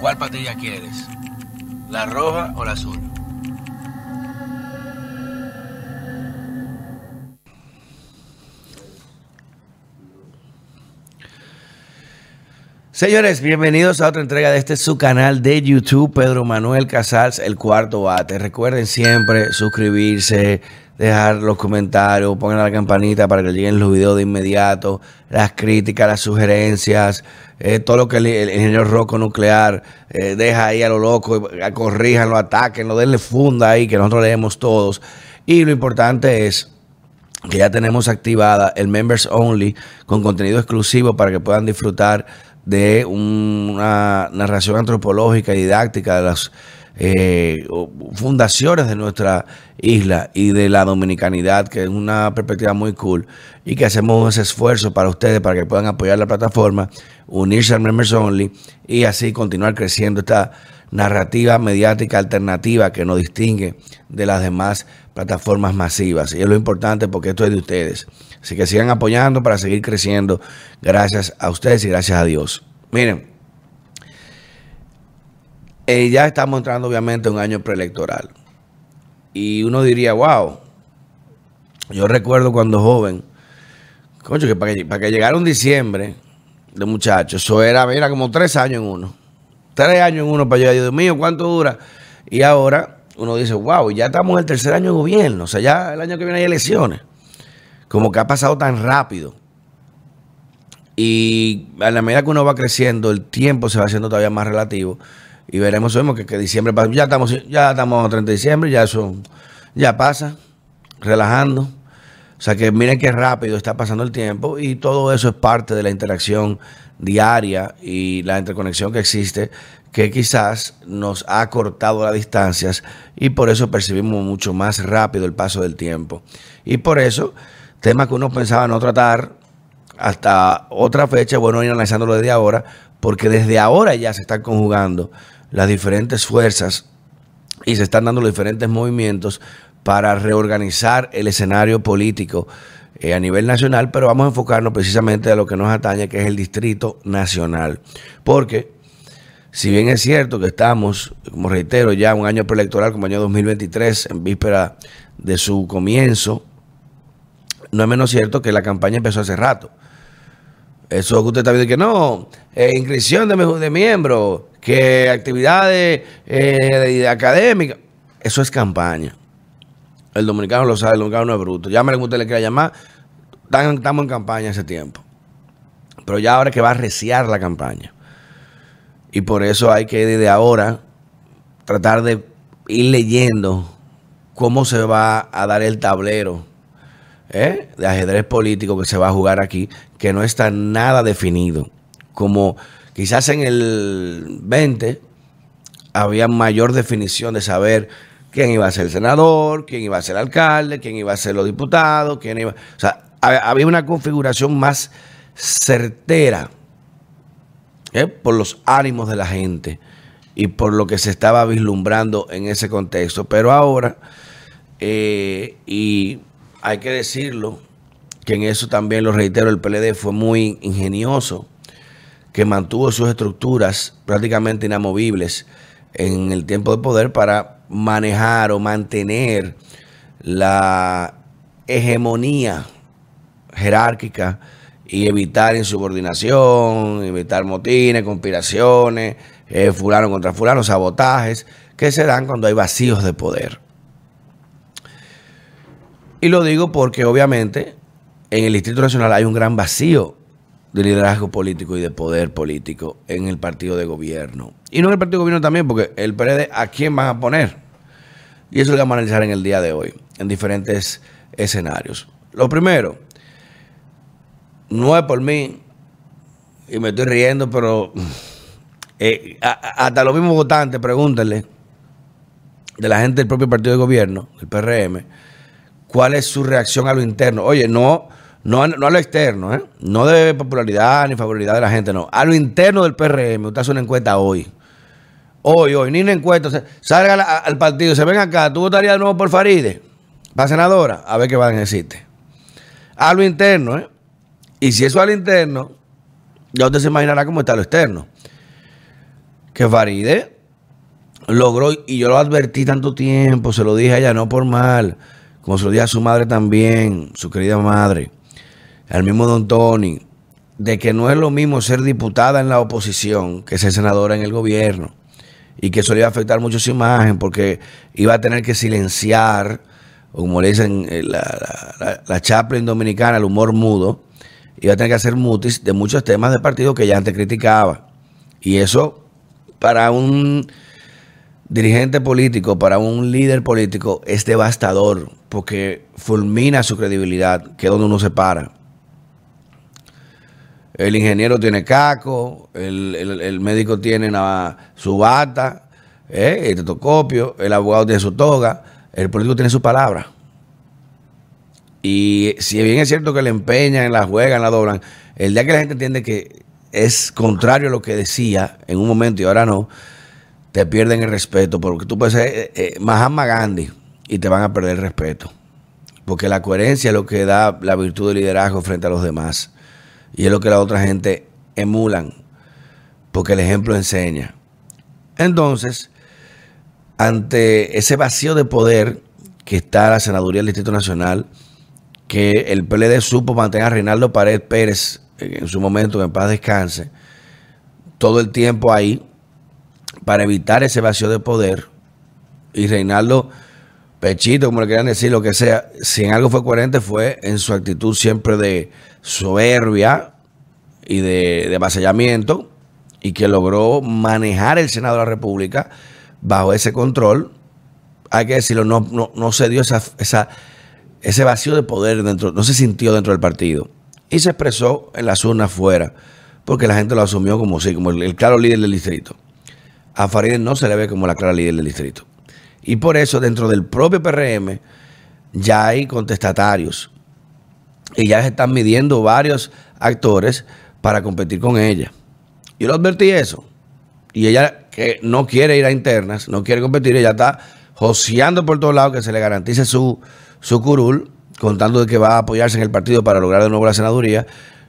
¿Cuál patilla quieres? ¿La roja o la azul? Señores, bienvenidos a otra entrega de este su canal de YouTube, Pedro Manuel Casals, el cuarto bate. Recuerden siempre suscribirse, dejar los comentarios, pongan la campanita para que lleguen los videos de inmediato, las críticas, las sugerencias, eh, todo lo que el, ingeniero Rocco Nuclear eh, deja ahí a lo loco, corrijan, lo ataquen, lo denle funda ahí, que nosotros leemos todos. Y lo importante es que ya tenemos activada el Members Only con contenido exclusivo para que puedan disfrutar de una narración antropológica y didáctica de las eh, fundaciones de nuestra isla y de la dominicanidad, que es una perspectiva muy cool y que hacemos ese esfuerzo para ustedes, para que puedan apoyar la plataforma, unirse al Members Only y así continuar creciendo esta narrativa mediática alternativa que nos distingue de las demás plataformas masivas. Y es lo importante porque esto es de ustedes. Así que sigan apoyando para seguir creciendo. Gracias a ustedes y gracias a Dios. Miren, eh, ya estamos entrando obviamente en un año preelectoral. Y uno diría, wow, yo recuerdo cuando joven, coño, que para que, para que llegara un diciembre de muchachos, eso era, mira, como tres años en uno. Tres años en uno para llegar. Dios mío, ¿cuánto dura? Y ahora uno dice, wow, ya estamos en el tercer año de gobierno. O sea, ya el año que viene hay elecciones como que ha pasado tan rápido. Y a la medida que uno va creciendo, el tiempo se va haciendo todavía más relativo. Y veremos, vemos que, que diciembre ya estamos, ya estamos a 30 de diciembre, ya eso ya pasa, relajando. O sea que miren qué rápido está pasando el tiempo y todo eso es parte de la interacción diaria y la interconexión que existe que quizás nos ha cortado las distancias y por eso percibimos mucho más rápido el paso del tiempo. Y por eso temas que uno pensaba no tratar hasta otra fecha, bueno, ir analizándolo desde ahora, porque desde ahora ya se están conjugando las diferentes fuerzas y se están dando los diferentes movimientos para reorganizar el escenario político eh, a nivel nacional, pero vamos a enfocarnos precisamente a lo que nos atañe, que es el Distrito Nacional. Porque, si bien es cierto que estamos, como reitero, ya un año preelectoral como año 2023, en víspera de su comienzo, no es menos cierto que la campaña empezó hace rato. Eso que usted está viendo que no, eh, inscripción de, de miembros, que actividades eh, académicas, eso es campaña. El dominicano lo sabe, el dominicano no es bruto. Llámale como usted le quiera llamar, estamos en campaña ese tiempo. Pero ya ahora que va a reciar la campaña. Y por eso hay que desde ahora tratar de ir leyendo cómo se va a dar el tablero ¿eh? de ajedrez político que se va a jugar aquí, que no está nada definido. Como quizás en el 20 había mayor definición de saber quién iba a ser el senador, quién iba a ser el alcalde, quién iba a ser los diputados, quién iba... O sea, había una configuración más certera ¿eh? por los ánimos de la gente y por lo que se estaba vislumbrando en ese contexto. Pero ahora, eh, y hay que decirlo, que en eso también lo reitero, el PLD fue muy ingenioso, que mantuvo sus estructuras prácticamente inamovibles en el tiempo de poder para manejar o mantener la hegemonía jerárquica y evitar insubordinación, evitar motines, conspiraciones, eh, fulano contra fulano, sabotajes que se dan cuando hay vacíos de poder. Y lo digo porque obviamente en el Distrito Nacional hay un gran vacío de liderazgo político y de poder político en el partido de gobierno. Y no en el partido de gobierno también, porque el PRD, ¿a quién van a poner? Y eso lo vamos a analizar en el día de hoy, en diferentes escenarios. Lo primero, no es por mí, y me estoy riendo, pero eh, hasta los mismos votantes, pregúntenle, de la gente del propio partido de gobierno, el PRM, cuál es su reacción a lo interno. Oye, no, no, a lo externo, ¿eh? no de popularidad ni favorabilidad de la gente, no. A lo interno del PRM, usted hace una encuesta hoy. Hoy, hoy, ni una encuesta. salga al, partido, se ven acá, ¿tú votarías de nuevo por Faride? Para senadora, a ver qué van a decirte. A lo interno, ¿eh? Y si eso a lo interno, ya usted se imaginará cómo está lo externo. que Faride logró, y yo lo advertí tanto tiempo, se lo dije a no por mal, como se lo dije a su madre también, su querida madre, al mismo Don Tony, de que no es lo mismo ser diputada en la oposición que ser senadora en el gobierno. Y que eso le iba a afectar mucho su imagen porque iba a tener que silenciar, como le dicen eh, la, la, la Chaplin dominicana, el humor mudo, iba a tener que hacer mutis de muchos temas de partido que ya antes criticaba. Y eso para un dirigente político, para un líder político, es devastador porque fulmina su credibilidad, que es donde uno se para. El ingeniero tiene caco, el, médico tiene su bata, ¿eh? el tetocopio, el abogado tiene su toga, el político tiene su palabra. Y si bien es cierto que le empeñan, la juegan, la doblan, el día que la gente entiende que es contrario a lo que decía en un momento y ahora no, te pierden el respeto, porque tú puedes ser eh, eh, Mahatma Gandhi y te van a perder el respeto. Porque la coherencia es lo que da la virtud del liderazgo frente a los demás. Y es lo que la otra gente emulan, porque el ejemplo enseña. Entonces, ante ese vacío de poder que está la senaduría del Distrito Nacional, que el PLD supo mantener a Reinaldo Pared Pérez en su momento, en paz descanse, todo el tiempo ahí, para evitar ese vacío de poder. Y Reinaldo Pechito, como le quieran decir, lo que sea, si en algo fue coherente fue en su actitud siempre de soberbia y de, de y que logró manejar el Senado de la República bajo ese control. Hay que decirlo, no, no, se dio esa, esa, ese vacío de poder dentro, no se sintió dentro del partido. Y se expresó en las urnas fuera, porque la gente lo asumió como sí, como el claro líder del distrito a Farideh no se le ve como la clara líder del distrito. Y por eso dentro del propio PRM ya hay contestatarios y ya se están midiendo varios actores para competir con ella. Yo lo advertí eso. Y ella que no quiere ir a internas, no quiere competir, ella está joseando por todos lados que se le garantice su, su curul, contando de que va a apoyarse en el partido para lograr de nuevo la senaduría,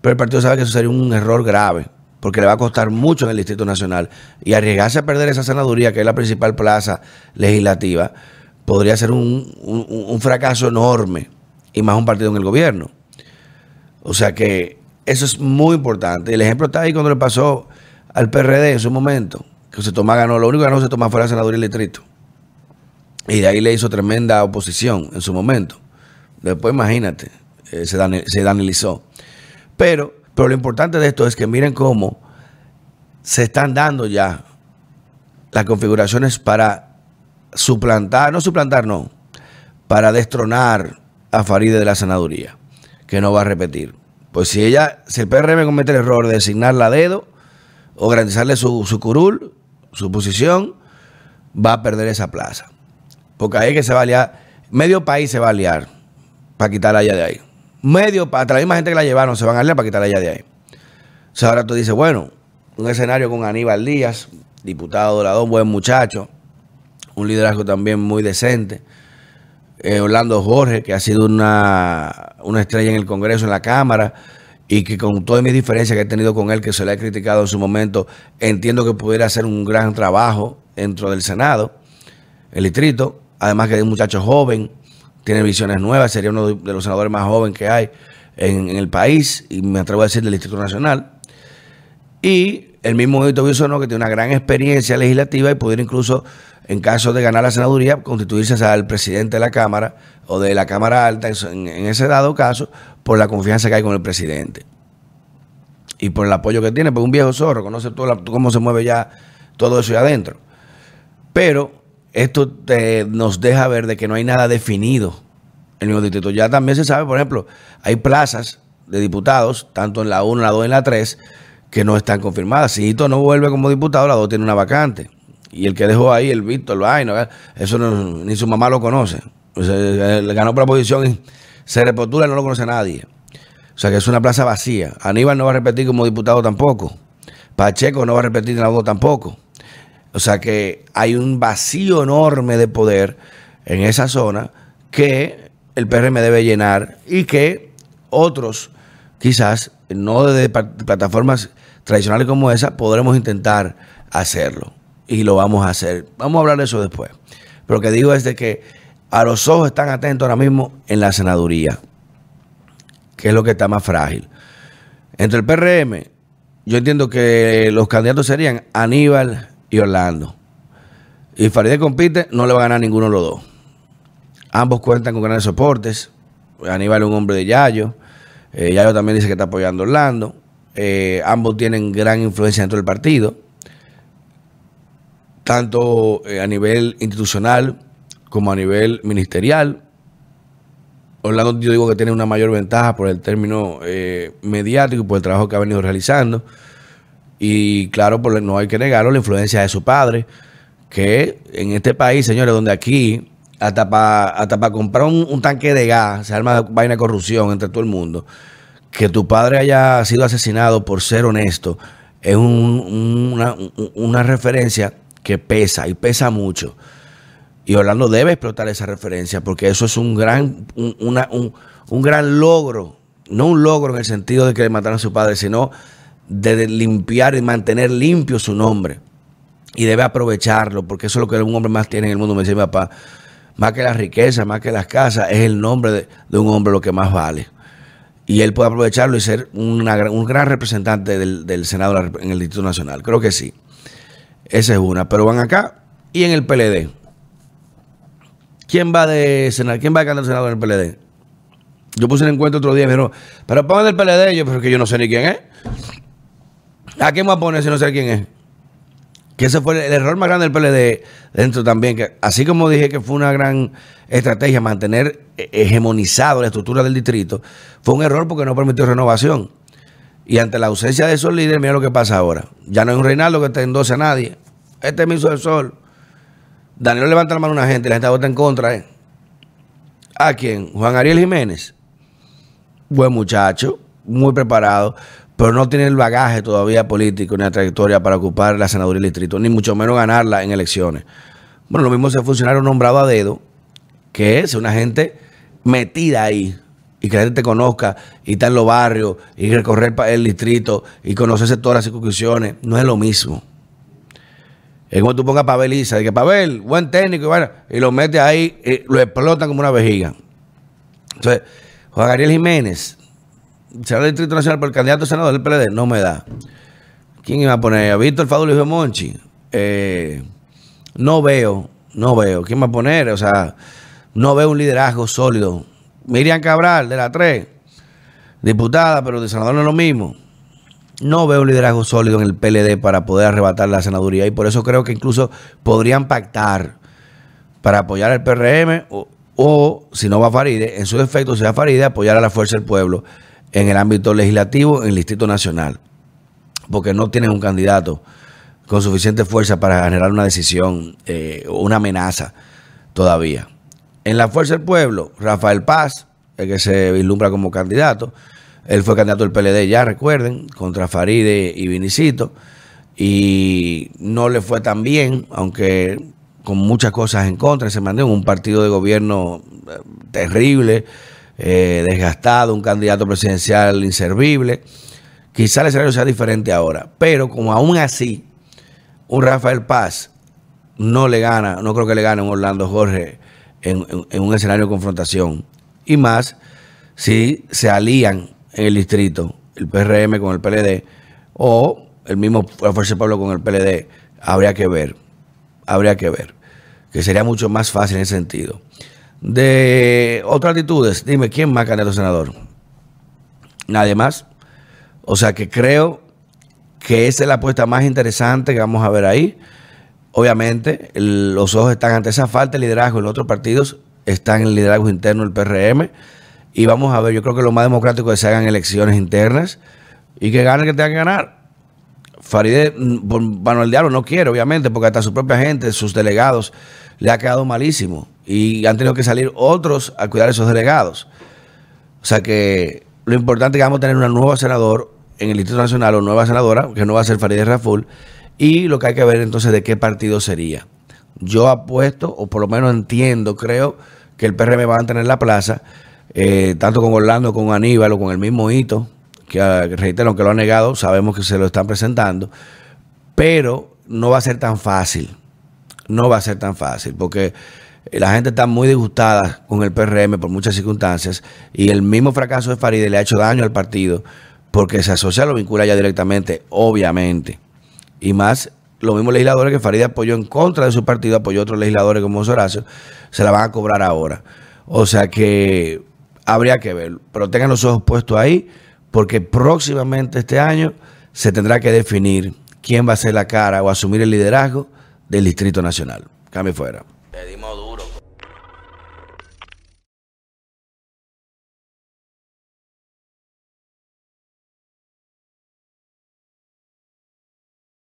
pero el partido sabe que eso sería un error grave porque le va a costar mucho en el Distrito Nacional. Y arriesgarse a perder esa senaduría, que es la principal plaza legislativa, podría ser un, fracaso enorme, y más un partido en el gobierno. O sea que eso es muy importante. El ejemplo está ahí cuando le pasó al PRD en su momento, que se toma, ganó, lo único que ganó se tomó fue la senaduría del distrito. Y de ahí le hizo tremenda oposición en su momento. Después, imagínate, eh, se, se danilizó. Pero pero lo importante de esto es que miren cómo se están dando ya las configuraciones para suplantar, no suplantar, no, para destronar a Faride de la senaduría, que no va a repetir. Pues si ella, si el PRM comete el error de designarla a dedo o garantizarle su, su curul, su posición, va a perder esa plaza. Porque ahí que se va a liar, medio país se va a liar para quitarla allá de ahí medio, para la misma gente que la llevaron, se van a leer para quitarla ya de ahí. O sea, ahora tú dices, bueno, un escenario con Aníbal Díaz, diputado dorador, buen muchacho, un liderazgo también muy decente. Eh, Orlando Jorge, que ha sido una, una estrella en el Congreso, en la Cámara, y que con todas mis diferencias que he tenido con él, que se le ha criticado en su momento, entiendo que pudiera hacer un gran trabajo dentro del Senado, el distrito, además que es un muchacho joven, tiene visiones nuevas, sería uno de los senadores más jóvenes que hay en, el país, y me atrevo a decir del Instituto Nacional. Y el mismo Edito Bisonó, que tiene una gran experiencia legislativa y pudiera incluso, en caso de ganar la senaduría, constituirse al presidente de la Cámara o de la Cámara Alta, en, ese dado caso, por la confianza que hay con el presidente. Y por el apoyo que tiene, pues un viejo zorro, conoce todo cómo se mueve ya todo eso ahí adentro. Pero esto nos deja ver de que no hay nada definido en el mismo distrito. Ya también se sabe, por ejemplo, hay plazas de diputados, tanto en la 1, la 2 y la 3, que no están confirmadas. Si Hito no vuelve como diputado, la 2 tiene una vacante. Y el que dejó ahí, el Víctor, lo eso ni su mamá lo conoce. le ganó por la posición y se repostula y no lo conoce nadie. O sea que es una plaza vacía. Aníbal no va a repetir como diputado tampoco. Pacheco no va a repetir en la 2 tampoco. O sea que hay un vacío enorme de poder en esa zona que el PRM debe llenar y que otros quizás no desde plataformas tradicionales como esa, podremos intentar hacerlo. Y lo vamos a hacer. Vamos a hablar de eso después. Pero lo que digo es de que a los ojos están atentos ahora mismo en la senaduría, que es lo que está más frágil. Entre el PRM, yo entiendo que los candidatos serían Aníbal y Orlando. Y Farideh compite, no le va a ganar ninguno de los dos. Ambos cuentan con grandes soportes. Aníbal es un hombre de Yayo. Eh, Yayo también dice que está apoyando a Orlando. Eh, ambos tienen gran influencia dentro del partido, tanto eh, a nivel institucional como a nivel ministerial. Orlando yo digo que tiene una mayor ventaja por el término mediático y por el trabajo que ha venido realizando. Y claro, no hay que negarlo, la influencia de su padre, que en este país, señores, donde aquí hasta para hasta comprar un, tanque de gas, se arma vaina de corrupción entre todo el mundo. Que tu padre haya sido asesinado por ser honesto es una, referencia que pesa y pesa mucho. Y Orlando debe explotar esa referencia porque eso es un gran, un, gran logro. No un logro en el sentido de que le mataron a su padre, sino de limpiar y mantener limpio su nombre. Y debe aprovecharlo porque eso es lo que un hombre más tiene en el mundo. Me dice mi papá, más que la riqueza, más que las casas, es el nombre de, un hombre lo que más vale. Y él puede aprovecharlo y ser un gran representante del, Senado en el Distrito Nacional. Creo que sí. Esa es una. Pero van acá y en el PLD. ¿Quién va de Senado? ¿Quién va el Senado en el PLD? Yo puse un encuentro otro día y me dijeron, pero pongan del PLD. Yo, pero que yo no sé ni quién es. ¿A quién va a poner si no sé quién es? que ese fue el error más grande del PLD dentro también, que así como dije que fue una gran estrategia mantener hegemonizado la estructura del distrito, fue un error porque no permitió renovación. Y ante la ausencia de esos líderes, mira lo que pasa ahora. Ya no hay un Reinaldo que te endose a nadie. Este es del sol. Daniel levanta la mano a una gente y la gente vota en contra. ¿eh? ¿A quién? Juan Ariel Jiménez. Buen muchacho, muy preparado pero no tiene el bagaje todavía político ni la trayectoria para ocupar la senaduría del distrito, ni mucho menos ganarla en elecciones. Bueno, lo mismo es el funcionario nombrado a dedo, que es una gente metida ahí y que la gente te conozca y está en los barrios y recorrer el distrito y conocerse todas las circunscripciones, no es lo mismo. Es como tú pongas a Pavel Isa, de que Pavel, buen técnico, y, bueno, y lo metes ahí, y lo explotan como una vejiga. Entonces, Juan Ariel Jiménez, será Distrito Nacional por el candidato senador del PLD, no me da. ¿Quién iba a poner? ¿A Víctor Fadul y Monchi? Eh, no veo, no veo. ¿Quién va a poner? O sea, no veo un liderazgo sólido. Miriam Cabral, de la 3, diputada, pero de senador no es lo mismo. No veo un liderazgo sólido en el PLD para poder arrebatar la senaduría y por eso creo que incluso podrían pactar para apoyar al PRM o, o si no va a Faride, en su defecto, si va a Faride, apoyar a la Fuerza del Pueblo en el ámbito legislativo, en el Distrito Nacional, porque no tienen un candidato con suficiente fuerza para generar una decisión eh, una amenaza todavía. En la Fuerza del Pueblo, Rafael Paz, el que se vislumbra como candidato, él fue candidato del PLD, ya recuerden, contra Faride y Vinicito, y no le fue tan bien, aunque con muchas cosas en contra, se mandó un partido de gobierno eh, terrible, eh, desgastado, un candidato presidencial inservible. Quizá el escenario sea diferente ahora, pero como aún así, un Rafael Paz no le gana, no creo que le gane un Orlando Jorge en, un escenario de confrontación. Y más si se alían en el distrito el PRM con el PLD o el mismo la Fuerza Pueblo con el PLD, habría que ver, habría que ver, que sería mucho más fácil en ese sentido de otras actitudes, dime, ¿quién más candidato senador? Nadie más. O sea que creo que esa es la apuesta más interesante que vamos a ver ahí. Obviamente, los ojos están ante esa falta de liderazgo en otros partidos, están en el liderazgo interno del PRM. Y vamos a ver, yo creo que lo más democrático es que se hagan elecciones internas y que gane el que tenga que ganar. Faride, mm, Manuel Diablo, no quiere, obviamente, porque hasta su propia gente, sus delegados, le ha quedado malísimo y han tenido que salir otros a cuidar esos delegados. O sea que lo importante es que vamos a tener una nueva senador en el Distrito Nacional o nueva senadora, que no va a ser Farideh Raful, y lo que hay que ver entonces de qué partido sería. Yo apuesto, o por lo menos entiendo, creo que el PRM va a tener la plaza, eh, tanto con Orlando, con Aníbal o con el mismo Hito, que ah, reitero que lo ha negado, sabemos que se lo están presentando, pero no va a ser tan fácil. No va a ser tan fácil, porque la gente está muy disgustada con el PRM por muchas circunstancias y el mismo fracaso de Faride le ha hecho daño al partido porque se asocia, lo vincula ya directamente, obviamente. Y más los mismos legisladores que Faride apoyó en contra de su partido, apoyó a otros legisladores como Horacio, se la van a cobrar ahora. O sea que habría que ver, pero tengan los ojos puestos ahí, porque próximamente este año se tendrá que definir quién va a ser la cara o asumir el liderazgo del Distrito Nacional. Cambio fuera.